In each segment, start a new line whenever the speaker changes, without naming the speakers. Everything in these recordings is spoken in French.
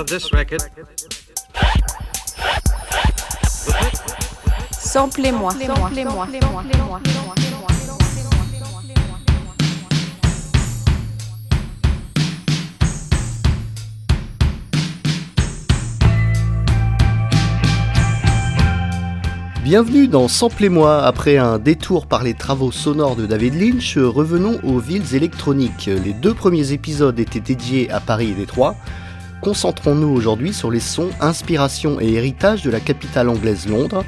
of this record.
Samplez-moi. Samplez-moi. Samplez-moi.
Bienvenue dans Samplez-moi. Après un détour par les travaux sonores de David Lynch, revenons aux villes électroniques. Les deux premiers épisodes étaient dédiés à Paris et Détroit. Concentrons-nous aujourd'hui sur les sons, inspiration et héritage de la capitale anglaise Londres.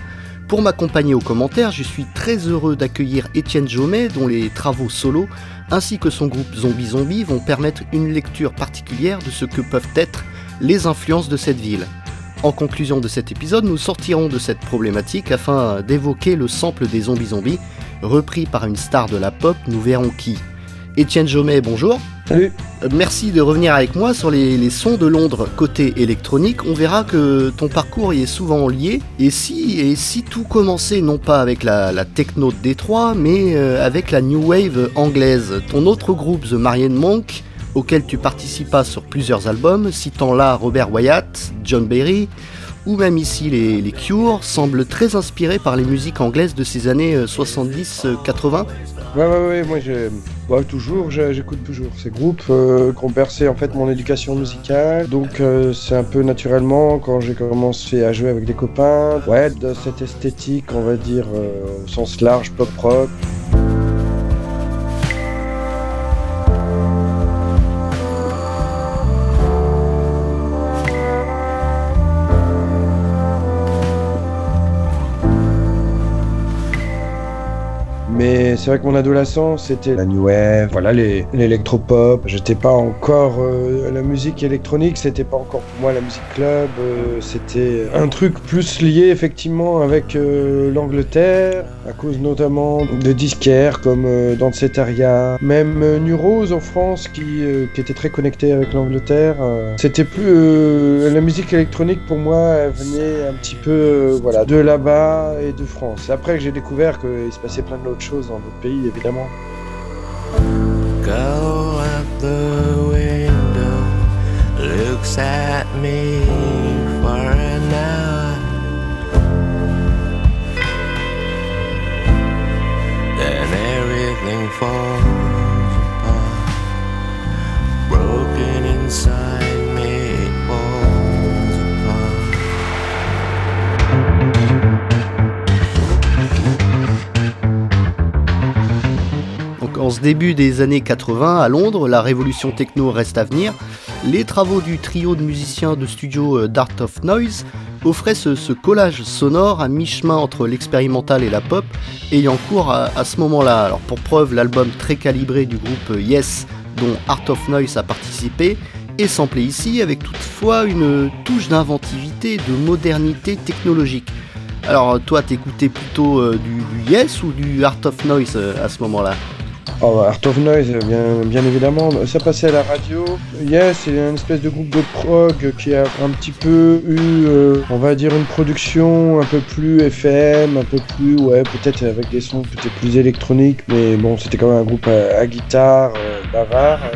Pour m'accompagner aux commentaires, je suis très heureux d'accueillir Étienne Jomet, dont les travaux solo ainsi que son groupe Zombie Zombie vont permettre une lecture particulière de ce que peuvent être les influences de cette ville. En conclusion de cet épisode, nous sortirons de cette problématique afin d'évoquer le sample des zombies zombies, repris par une star de la pop, nous verrons qui. Étienne Jomet, bonjour.
Salut.
Euh, Merci de revenir avec moi sur les, les sons de Londres côté électronique. On verra que ton parcours y est souvent lié. Et si, et si tout commençait non pas avec la, la techno de Détroit, mais euh, avec la new wave anglaise. Ton autre groupe, The Marian Monk, auquel tu participas sur plusieurs albums, citant là Robert Wyatt, John Berry, ou même ici les, les Cure, semble très inspiré par les musiques anglaises de ces années euh, 70-80.
Ouais, ouais, ouais, moi je. Toujours, j'écoute toujours ces groupes euh, qui ont bercé en fait mon éducation musicale. Donc euh, c'est un peu naturellement quand j'ai commencé à jouer avec des copains. Ouais, de cette esthétique, on va dire, euh, au sens large, pop rock. C'est vrai que mon adolescence, c'était la new wave, voilà, l'électropop. J'étais pas encore. euh, la musique électronique, c'était pas encore pour moi la musique club. euh, c'était un truc plus lié effectivement avec euh, l'Angleterre, à cause notamment de disquaires comme euh, Danceteria, même euh, New Rose en France qui, était très connecté avec l'Angleterre. c'était plus. la musique électronique pour moi, elle venait un petit peu voilà, de là-bas et de France. Après que j'ai découvert qu'il se passait plein d'autres choses dans d'autres pays évidemment.
Go out the window, looks at me for an hour. Then everything falls
en ce début des années 80 à Londres, la révolution techno reste à venir. Les travaux du trio de musiciens de studio euh, Dart of Noise offraient ce, collage sonore à mi-chemin entre l'expérimental et la pop, ayant cours à, ce moment-là. Alors pour preuve, l'album très calibré du groupe euh, Yes, dont Art of Noise a participé, est samplé ici avec toutefois une touche d'inventivité de modernité technologique. Alors toi, t'écoutais plutôt euh, du, Yes ou du Art of Noise à ce moment-là?
Oh, Art of Noise, bien, évidemment. Ça passait à la radio. Yes, c'est une espèce de groupe de prog qui a un petit peu eu, euh, on va dire, une production un peu plus FM, un peu plus, ouais, peut-être avec des sons peut-être plus électroniques, mais bon, c'était quand même un groupe à, à guitare, euh, bavard.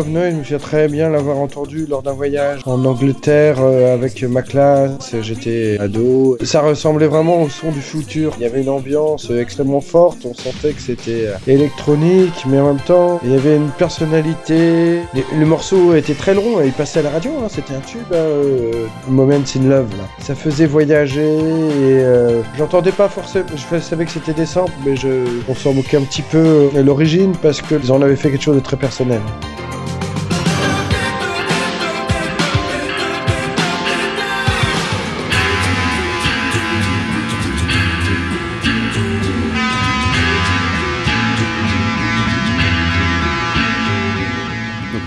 Of Noise, je me souviens très bien l'avoir entendu lors d'un voyage en Angleterre euh, avec ma classe. J'étais ado. Ça ressemblait vraiment au son du futur. Il y avait une ambiance extrêmement forte. On sentait que c'était euh, électronique, mais en même temps, il y avait une personnalité. Le morceau était très long il passait à la radio. hein. C'était un tube, hein, euh, Moments in Love. Ça faisait voyager et j'entendais pas forcément. Je savais que c'était des samples, mais je, on s'en moquait un petit peu de l'origine parce qu'ils en avaient fait quelque chose de très personnel.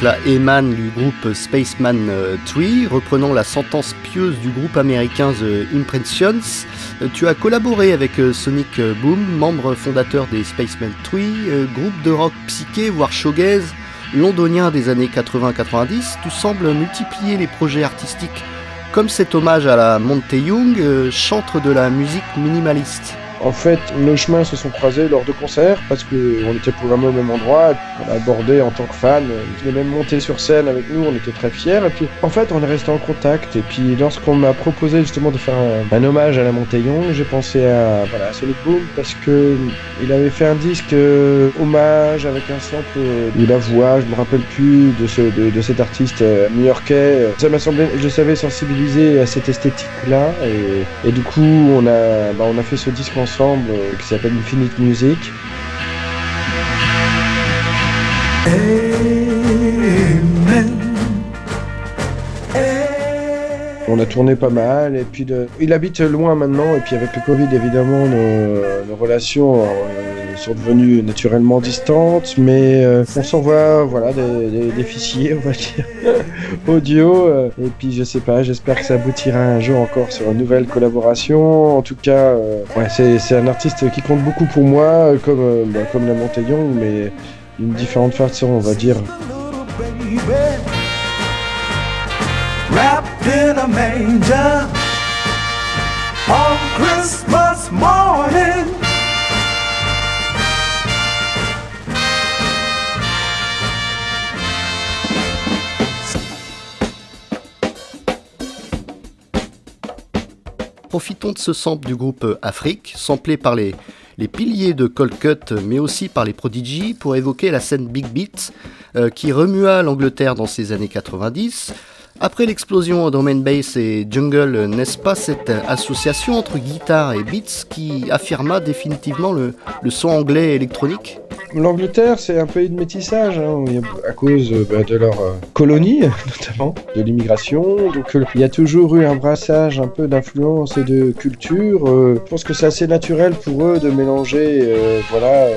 Là, Eman du groupe Spaceman euh, 3, reprenant la sentence pieuse du groupe américain The Impressions. Euh, Tu as collaboré avec euh, Sonic Boom, membre fondateur des Spacemen Tree, groupe de rock psyché, voire shoegaze, londonien des années 80-90. Tu sembles multiplier les projets artistiques comme cet hommage à la Monte Young, chantre de la musique minimaliste.
En fait, nos chemins se sont croisés lors de concerts parce qu'on était programmés au même endroit. On a abordé en tant que fan. Il est même monté sur scène avec nous, on était très fiers. Et puis, en fait, on est resté en contact. Et puis, lorsqu'on m'a proposé justement de faire un, hommage à la Montaigne, j'ai pensé à, voilà, à Boom parce que il avait fait un disque euh, hommage avec un sample euh, de la voix, je me rappelle plus de, ce, de, de cet artiste euh, new-yorkais. Ça m'a semblé, je savais sensibiliser à cette esthétique-là. Et, et du coup, on a, bah, on a fait ce disque ensemble euh, qui s'appelle Infinite Music. On a tourné pas mal et puis de- il habite loin maintenant et puis avec le Covid évidemment nos, relations euh, sont devenues naturellement distantes mais euh, on s'envoie voilà des, fichiers on va dire audio euh, et puis je sais pas j'espère que ça aboutira un jour encore sur une nouvelle collaboration en tout cas euh, c'est un artiste qui compte beaucoup pour moi comme bah, comme la Montaigne mais d'une différente façon on va dire.
Profitons de ce sample du groupe euh, Afrique, samplé par les, piliers de Cold Cut, mais aussi par les Prodigy, pour évoquer la scène Big Beat, euh, qui remua l'Angleterre dans ces années 90. Après l'explosion drum and bass et jungle, euh, n'est-ce pas cette association entre guitare et beats qui affirma définitivement le, le son anglais électronique?
L'Angleterre, c'est un pays de métissage, hein, à cause euh, bah, de leur euh, colonie, notamment, de l'immigration. Donc euh, il y a toujours eu un brassage un peu d'influence et de culture. Euh, je pense que c'est assez naturel pour eux de mélanger voilà,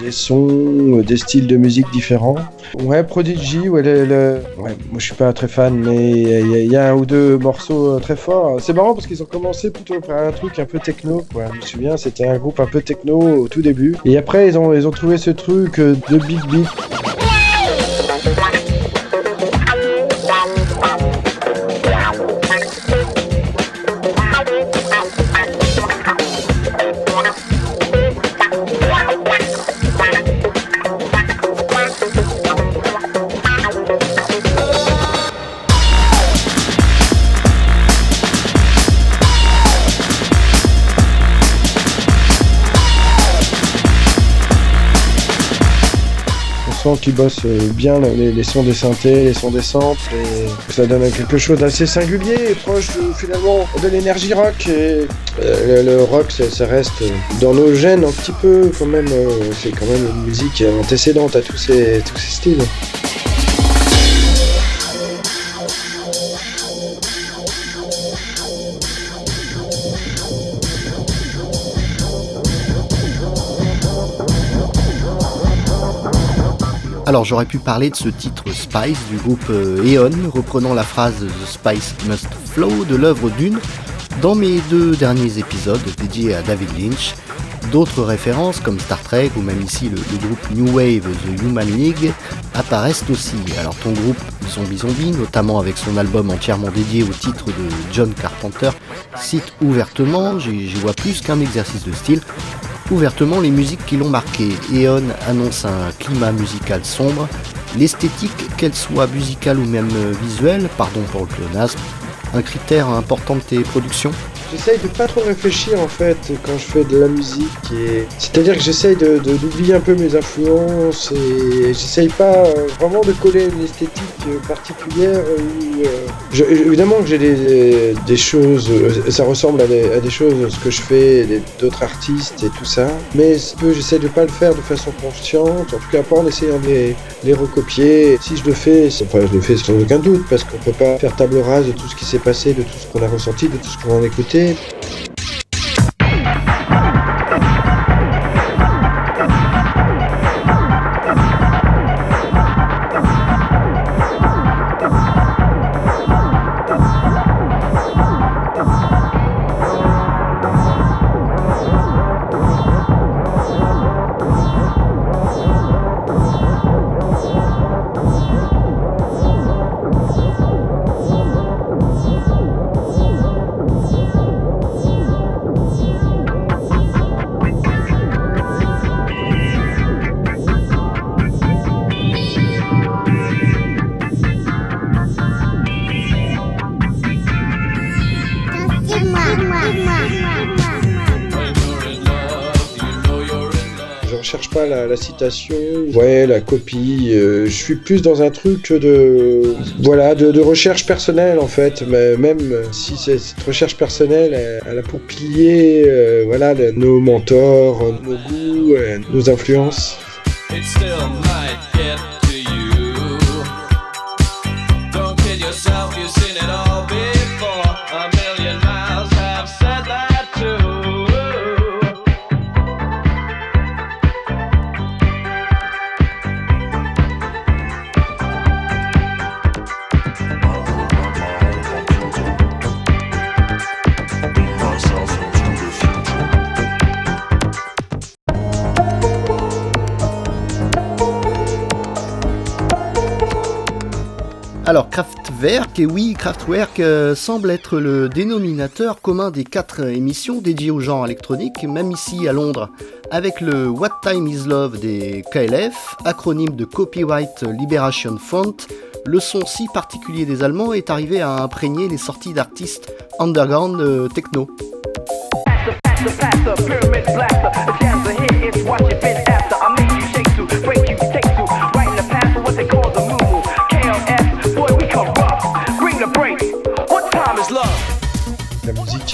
des, sons, des styles de musique différents. Ouais, Prodigy, ouais, le- le- ouais, moi je suis pas très fan, mais il y, a- un ou deux morceaux très forts. C'est marrant parce qu'ils ont commencé plutôt par un truc un peu techno, quoi. Je me souviens, c'était un groupe un peu techno au tout début. Et après, ils ont, ils ont trouvé ce truc euh, de big beat. Qu'ils bossent euh, bien les, sons des synthés, les sons des samples, et ça donne quelque chose d'assez singulier proche finalement de l'énergie rock. Et euh, le, rock, ça, reste dans nos gènes un petit peu quand même. euh, c'est quand même une musique antécédente à tous ces styles.
Alors j'aurais pu parler de ce titre Spice du groupe euh, Eon, reprenant la phrase The Spice Must Flow de l'œuvre Dune dans mes deux derniers épisodes dédiés à David Lynch. D'autres références comme Star Trek ou même ici le, groupe New Wave The Human League apparaissent aussi. Alors ton groupe Zombie Zombie, notamment avec son album entièrement dédié au titre de John Carpenter, cite ouvertement, j'y vois plus qu'un exercice de style, ouvertement les musiques qui l'ont marqué. Eon annonce un climat musical sombre, l'esthétique, qu'elle soit musicale ou même visuelle, pardon pour le pléonasme, un critère important de tes productions?
J'essaye de pas trop réfléchir en fait quand je fais de la musique et c'est-à-dire que j'essaye de, d'oublier un peu mes influences et j'essaye pas euh, vraiment de coller une esthétique euh, particulière ou euh, évidemment que j'ai des, des choses ça ressemble à des, à des choses ce que je fais d'autres artistes et tout ça mais j'essaye de pas le faire de façon consciente en tout cas pas en essayant de les, les recopier. Si je le fais enfin je le fais sans aucun doute parce qu'on peut pas faire table rase de tout ce qui s'est passé de tout ce qu'on a ressenti de tout ce qu'on a écouté Je la, citation, ouais, la copie. euh, je suis plus dans un truc de, voilà, de, de recherche personnelle en fait. Mais même si cette recherche personnelle, elle, elle a pour pilier, euh, voilà, le- nos mentors, euh, nos goûts, euh, nos influences.
it still might get to you. Don't kill yourself, you've seen it all before. A million miles have said that
Alors Kraftwerk, et oui, Kraftwerk euh, semble être le dénominateur commun des quatre émissions dédiées au genre électronique, même ici à Londres, avec le What Time Is Love des KLF, acronyme de Copyright Liberation Front. Le son si particulier des Allemands est arrivé à imprégner les sorties d'artistes underground euh, techno.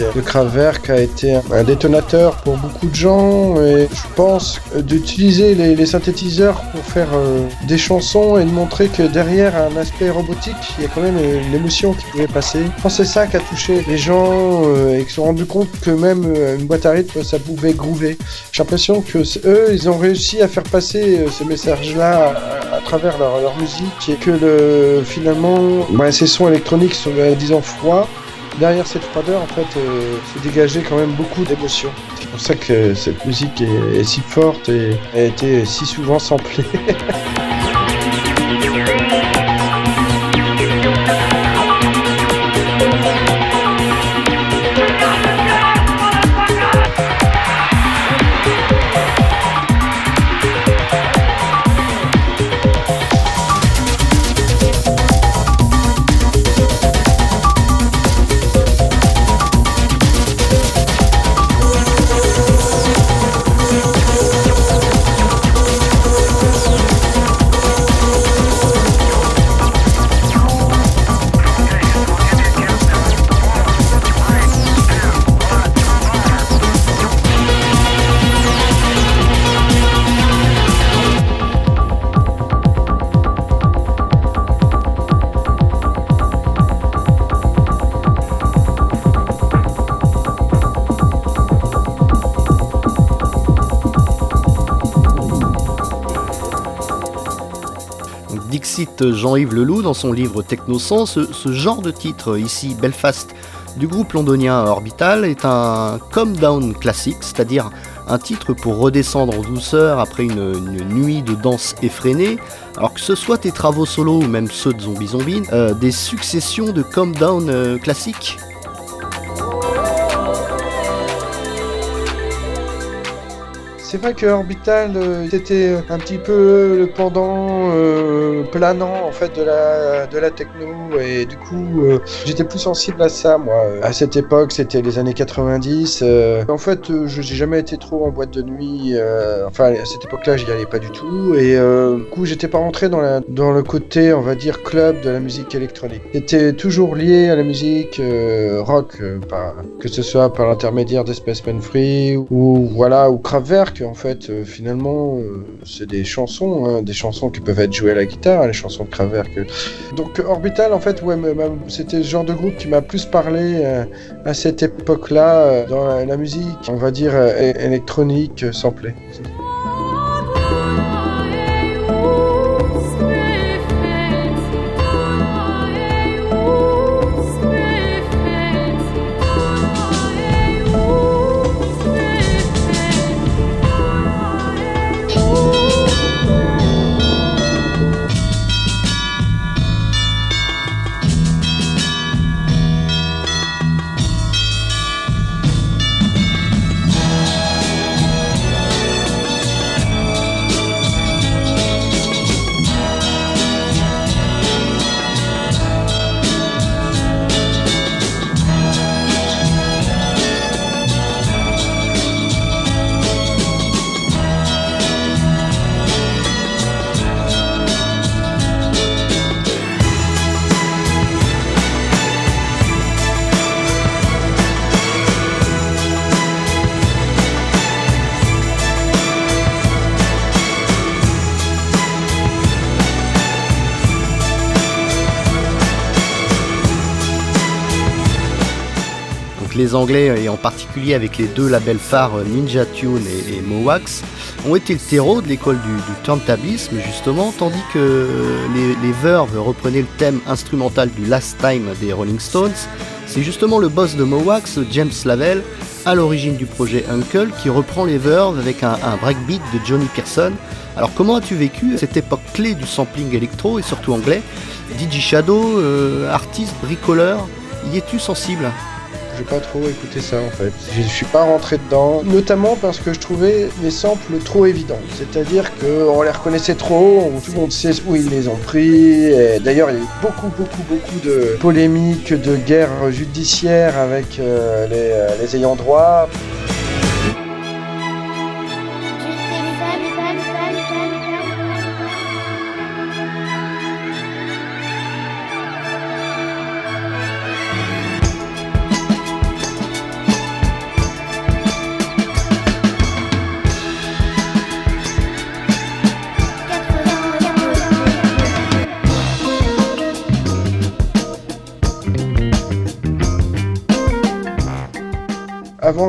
Musique de Kraftwerk a été un détonateur pour beaucoup de gens et je pense d'utiliser les, synthétiseurs pour faire euh, des chansons et de montrer que derrière un aspect robotique, il y a quand même une émotion qui pouvait passer. Je pense que c'est ça qui a touché les gens euh, et qui se sont rendus compte que même euh, une boîte à rythme, ça pouvait groover. J'ai l'impression que eux, ils ont réussi à faire passer euh, ce message-là à, travers leur, leur musique et que le, finalement, bah, ces sons électroniques sont, euh, disons, froids derrière cette froideur, en fait, euh, se dégageait quand même beaucoup d'émotions. C'est pour ça que cette musique est, est si forte et a été si souvent samplée.
Jean-Yves Leloup dans son livre Technosens, ce, genre de titre ici Belfast du groupe londonien Orbital est un come down classique, c'est-à-dire un titre pour redescendre en douceur après une, une nuit de danse effrénée, alors que ce soit tes travaux solo ou même ceux de Zombie Zombie, euh, des successions de come down euh, classiques.
C'est vrai que Orbital euh, c'était un petit peu le pendant euh, planant en fait de la de la techno et du coup euh, j'étais plus sensible à ça moi. À cette époque, c'était les années 90. euh, en fait, euh, je j'ai jamais été trop en boîte de nuit. euh, enfin, à cette époque-là, j'y allais pas du tout et euh, du coup, j'étais pas rentré dans la dans le côté, on va dire club de la musique électronique. C'était toujours lié à la musique euh, rock, euh, que ce soit par l'intermédiaire des Spaceman Free ou voilà ou Kraftwerk. En fait, euh, finalement, euh, c'est des chansons, hein, des chansons qui peuvent être jouées à la guitare, les chansons de Kraftwerk. Donc Orbital, en fait, ouais, c'était le genre de groupe qui m'a plus parlé euh, à cette époque-là dans la, musique, on va dire électronique euh, samplée.
Les Anglais, et en particulier avec les deux labels phares Ninja Tune et, et Mowax, ont été le terreau de l'école du, du turntablisme, justement, tandis que les, les Verve reprenaient le thème instrumental du Last Time des Rolling Stones. C'est justement le boss de Mowax, James Lavelle, à l'origine du projet Uncle, qui reprend les Verve avec un, breakbeat de Johnny Pearson. Alors comment as-tu vécu cette époque clé du sampling électro et surtout anglais? DJ Shadow, euh, artiste, bricoleur, y es-tu sensible?
J'ai pas trop écouté ça en fait. Je suis pas rentré dedans, notamment parce que je trouvais les samples trop évidents. C'est-à-dire qu'on les reconnaissait trop, tout le monde sait où ils les ont pris. D'ailleurs, il y a eu beaucoup, beaucoup, beaucoup de polémiques, de guerres judiciaires avec euh, les, euh, les ayants droit.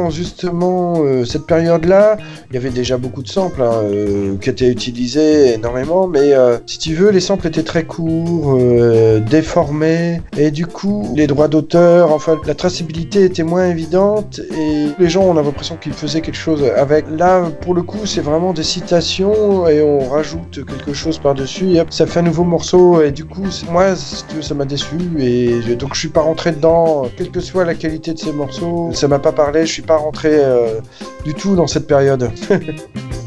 Justement euh, cette période-là, il y avait déjà beaucoup de samples hein, euh, qui étaient utilisés énormément, mais euh, si tu veux, les samples étaient très courts, déformés, et du coup, les droits d'auteur, enfin, la traçabilité était moins évidente, et les gens ont l'impression qu'ils faisaient quelque chose avec. Là, pour le coup, c'est vraiment des citations, et on rajoute quelque chose par-dessus, et hop, ça fait un nouveau morceau, et du coup, moi, si tu veux, ça m'a déçu, et donc je suis pas rentré dedans, quelle que soit la qualité de ces morceaux, ça m'a pas parlé, je suis pas rentré euh, du tout dans cette période.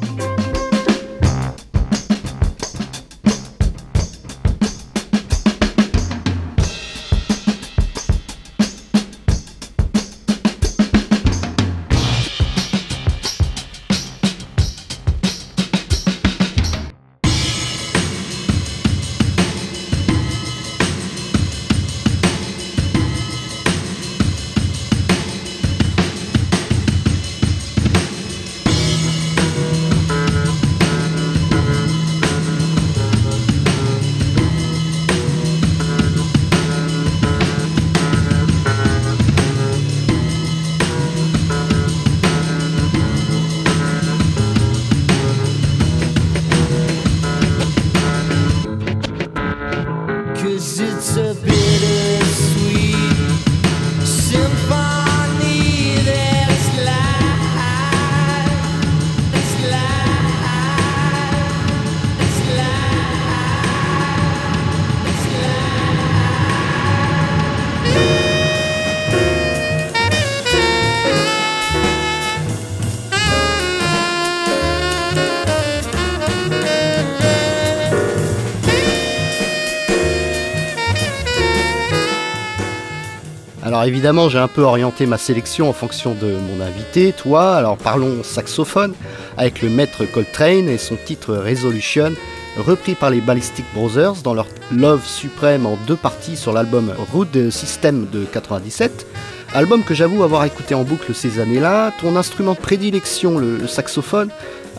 évidemment, j'ai un peu orienté ma sélection en fonction de mon invité, toi. Alors parlons saxophone avec le maître Coltrane et son titre Resolution, repris par les Ballistic Brothers dans leur Love suprême en deux parties sur l'album Root System de 97. Album que j'avoue avoir écouté en boucle ces années-là. Ton instrument de prédilection, le, le saxophone,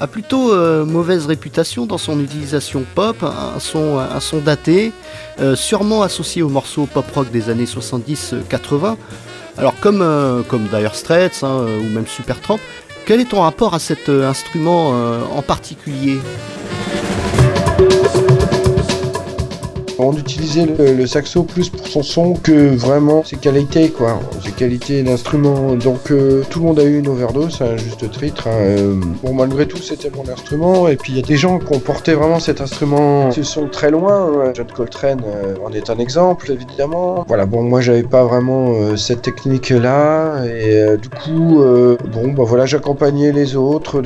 a plutôt euh, mauvaise réputation dans son utilisation pop, un son, daté, euh, sûrement associé aux morceaux pop-rock des années 70-80. Alors comme, euh, comme Dire Straits hein, euh, ou même Supertramp, quel est ton rapport à cet euh, instrument euh, en particulier?
On utilisait le, saxo plus pour son son que vraiment ses qualités, quoi. Ses qualités d'instrument. Donc euh, tout le monde a eu une overdose, à un juste titre. hein. Euh, bon, malgré tout, c'était mon instrument. Et puis il y a des gens qui ont porté vraiment cet instrument ce sont très loin. hein. John Coltrane euh, en est un exemple, évidemment. Voilà, bon, moi j'avais pas vraiment cette technique-là. Et du coup, bon, bah voilà, j'accompagnais les autres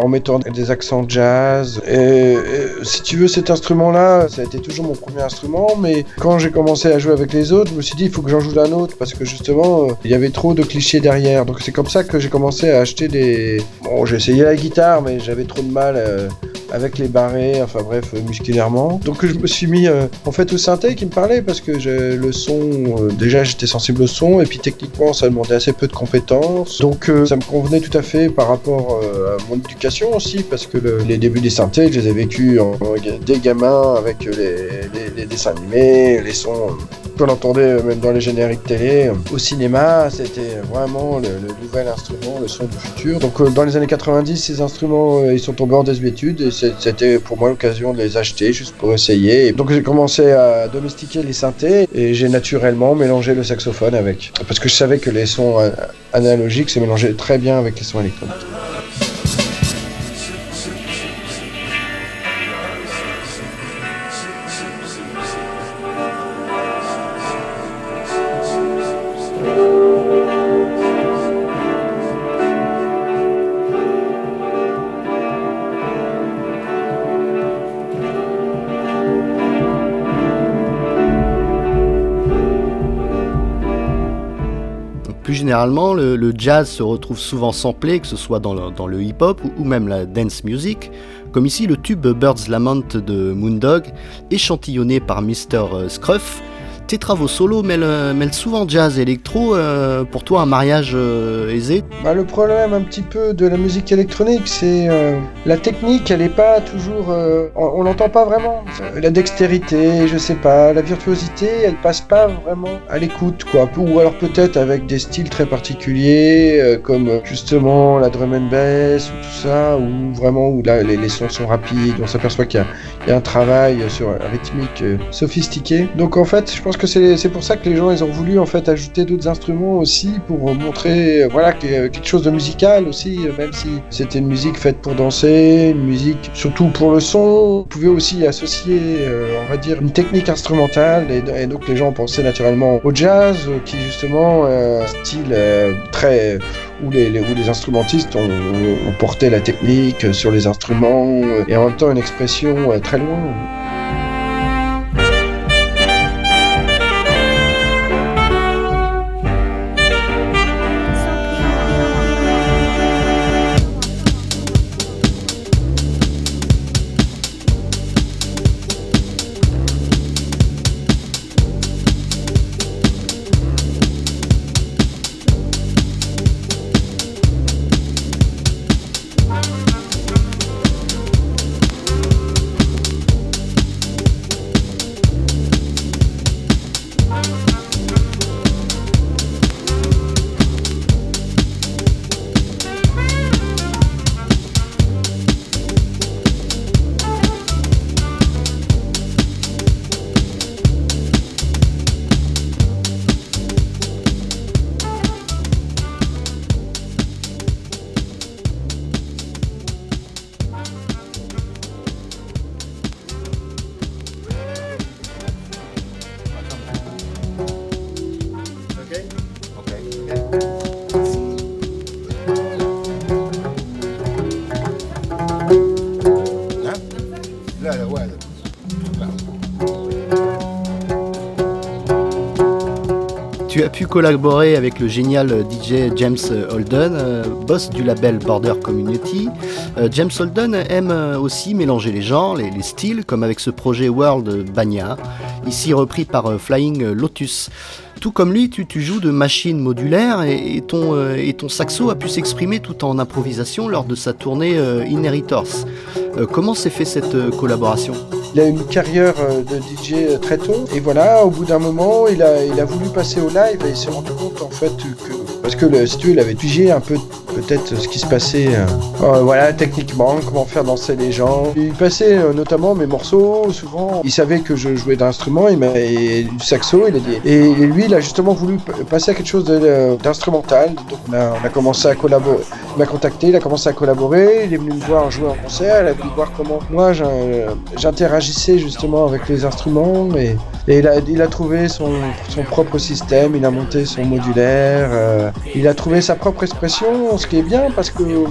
en mettant des accents jazz. Et, si tu veux, cet instrument-là, ça a été toujours mon premier instrument, mais quand j'ai commencé à jouer avec les autres, je me suis dit, il faut que j'en joue un autre, parce que justement, euh, il y avait trop de clichés derrière. Donc c'est comme ça que j'ai commencé à acheter des... Bon, j'ai essayé la guitare, mais j'avais trop de mal. euh, avec les barrés, enfin bref, euh, musculairement. Donc je me suis mis en fait au synthé qui me parlait parce que le son, déjà j'étais sensible au son et puis techniquement ça demandait assez peu de compétences. Donc ça me convenait tout à fait par rapport à mon éducation aussi parce que le- les débuts des synthés, je les ai vécus en, en- des gamins avec les- les dessins animés, les sons qu'on entendait même dans les génériques télé. Au cinéma, c'était vraiment le, nouvel instrument, le son du futur. Donc euh, dans les années 90, ces instruments, euh, ils sont tombés en désuétude et c'était pour moi l'occasion de les acheter juste pour essayer. Donc j'ai commencé à domestiquer les synthés et j'ai naturellement mélangé le saxophone avec. Parce que je savais que les sons euh, analogiques se mélangeaient très bien avec les sons électroniques.
Généralement, le, jazz se retrouve souvent samplé, que ce soit dans le, hip-hop ou, ou même la dance music, comme ici le tube Bird's Lament de Moondog, échantillonné par Mr. Scruff. Tes travaux solo mêlent, euh, souvent jazz électro, euh, pour toi un mariage euh, aisé
Bah, le problème un petit peu de la musique électronique, c'est la technique, elle n'est pas toujours, on, l'entend pas vraiment. La dextérité, je sais pas, la virtuosité, elle passe pas vraiment à l'écoute, quoi. Ou alors peut-être avec des styles très particuliers, comme justement la drum and bass ou tout ça, ou vraiment où là les, sons sont rapides, on s'aperçoit qu'il y y a un travail sur un rythmique sophistiqué. Donc en fait, je pense que c'est pour ça que les gens ils ont voulu en fait ajouter d'autres instruments aussi pour montrer euh, voilà euh, quelque chose de musical aussi, euh, même si c'était une musique faite pour danser, une musique surtout pour le son. Vous pouvez aussi associer, on va dire, une technique instrumentale et, donc les gens pensaient naturellement au jazz qui justement euh, un style très où les, où les instrumentistes ont, porté la technique sur les instruments et en même temps une expression très loin.
Pu collaborer avec le génial DJ James Holden, euh, boss du label Border Community. Euh, James Holden aime euh, aussi mélanger les genres, les, les styles, comme avec ce projet World Banya, ici repris par Flying Lotus. Tout comme lui, tu, joues de machines modulaires et, ton, saxo a pu s'exprimer tout en improvisation lors de sa tournée Inheritors. Comment s'est fait cette collaboration?
Il a une carrière euh, de DJ très tôt. Et voilà, au bout d'un moment, il a, voulu passer au live et il s'est rendu compte en fait que parce que le, si tu veux, il avait étudié un peu peut-être ce qui se passait, euh, euh, voilà, techniquement, comment faire danser les gens. Il passait euh, notamment mes morceaux, souvent. Il savait que je jouais d'instruments, il et du saxo, il a dit. Et lui, il a justement voulu passer à quelque chose d'instrumental. Donc on a, commencé à collaborer. Il m'a contacté, il a commencé à collaborer, il est venu me voir jouer en concert, il a voulu voir comment moi j'in- j'interagissais justement avec les instruments et, il, a, trouvé son, propre système, il a monté son modulaire, il a trouvé sa propre expression, ce qui est bien parce que euh,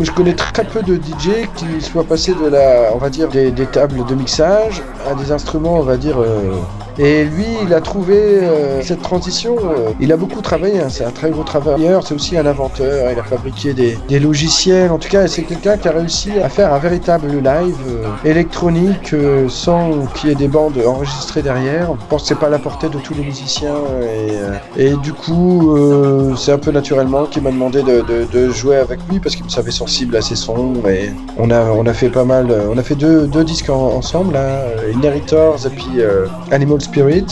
je connais très peu de DJ qui soient passés de la, on va dire, des, tables de mixage à des instruments, on va dire, euh, Et lui, il a trouvé euh, cette transition. euh, il a beaucoup travaillé, hein, c'est un très gros travailleur, c'est aussi un inventeur. Il a fabriqué des, logiciels. En tout cas, c'est quelqu'un qui a réussi à faire un véritable live électronique sans qu'il y ait des bandes enregistrées derrière. Je pense que c'est pas à la portée de tous les musiciens. Et, du coup, c'est un peu naturellement qu'il m'a demandé de, jouer avec lui parce qu'il me savait sensible à ses sons. Et on a, on a fait pas mal. On a fait deux, deux disques en- ensemble, là, euh, Inheritors et puis euh, Animal Spirit.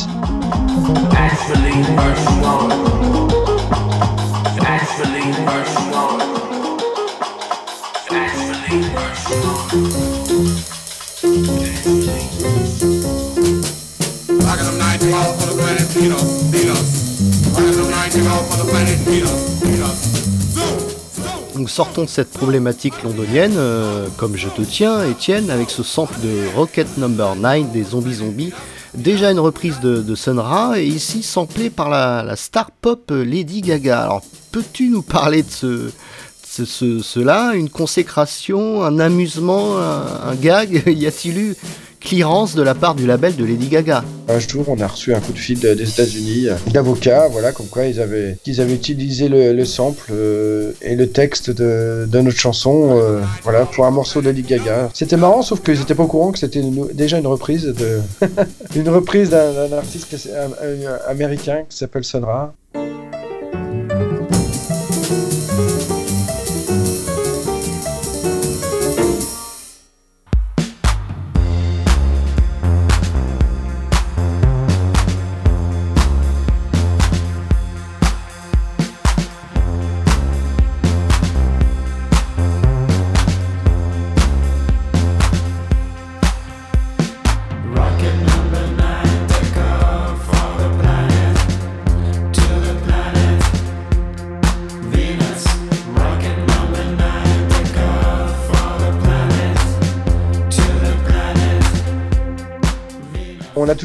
Donc sortons de cette problématique londonienne, euh, comme je te tiens, Étienne, avec ce sample de Rocket Number 9 des Zombies Zombies. Déjà une reprise de, Sun Ra, et ici samplé par la, star pop Lady Gaga. Alors, peux-tu nous parler de ce, ce, ce- cela? Une consécration, un amusement, un gag? Y a-t-il eu clearance de la part du label de Lady Gaga
Un jour, on a reçu un coup de fil de- des États-Unis euh, d'avocats, voilà, comme quoi ils avaient, qu'ils avaient utilisé le, le sample euh, et le texte de, de notre chanson, euh, voilà, pour un morceau de Lady Gaga. C'était marrant, sauf qu'ils n'étaient pas au courant que c'était déjà une reprise de, une reprise d'un, artiste américain qui s'appelle Sun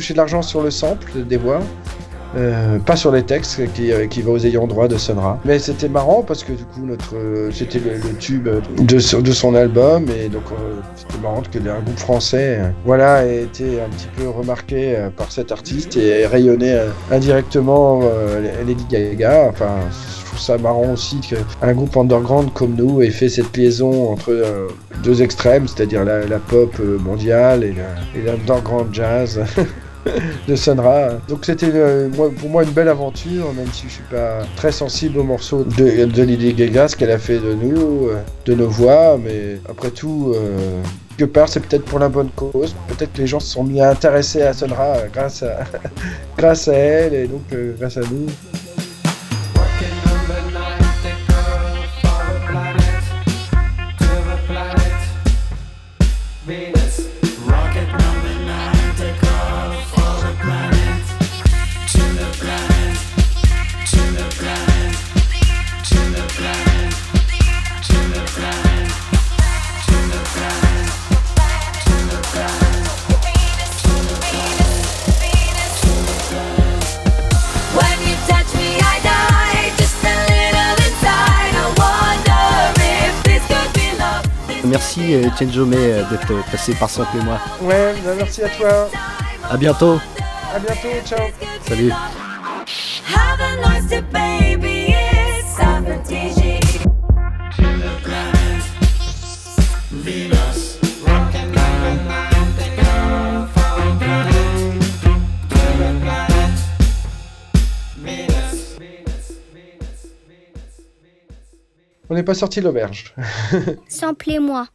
Touché de l'argent sur le sample des voix. euh, pas sur les textes qui, euh, qui va aux ayants droit de Sonra. Mais c'était marrant parce que du coup notre euh, c'était le, tube de, son- album et donc c'était marrant que un groupe français voilà ait été un petit peu remarqué par cet artiste et rayonné euh, indirectement Lady Gaga. Enfin je trouve ça marrant aussi qu'un groupe underground comme nous ait fait cette liaison entre deux extrêmes, c'est-à-dire la, la pop mondiale et l'underground jazz. de Sonra. Donc c'était euh, pour moi une belle aventure, même si je suis pas très sensible aux morceaux de, de Lady Gaga, ce qu'elle a fait de nous, euh, de nos voix, mais après tout, euh, quelque part c'est peut-être pour la bonne cause. Peut-être que les gens se sont mis à intéresser à Sonra grâce à, elle et donc grâce à nous.
Étienne Jomet euh, d'être euh, passé par Sample et moi.
Ouais, bah, merci à toi.
À bientôt,
À bientôt, ciao.
salut.
On n'est pas sorti de l'auberge.
Samplez-moi.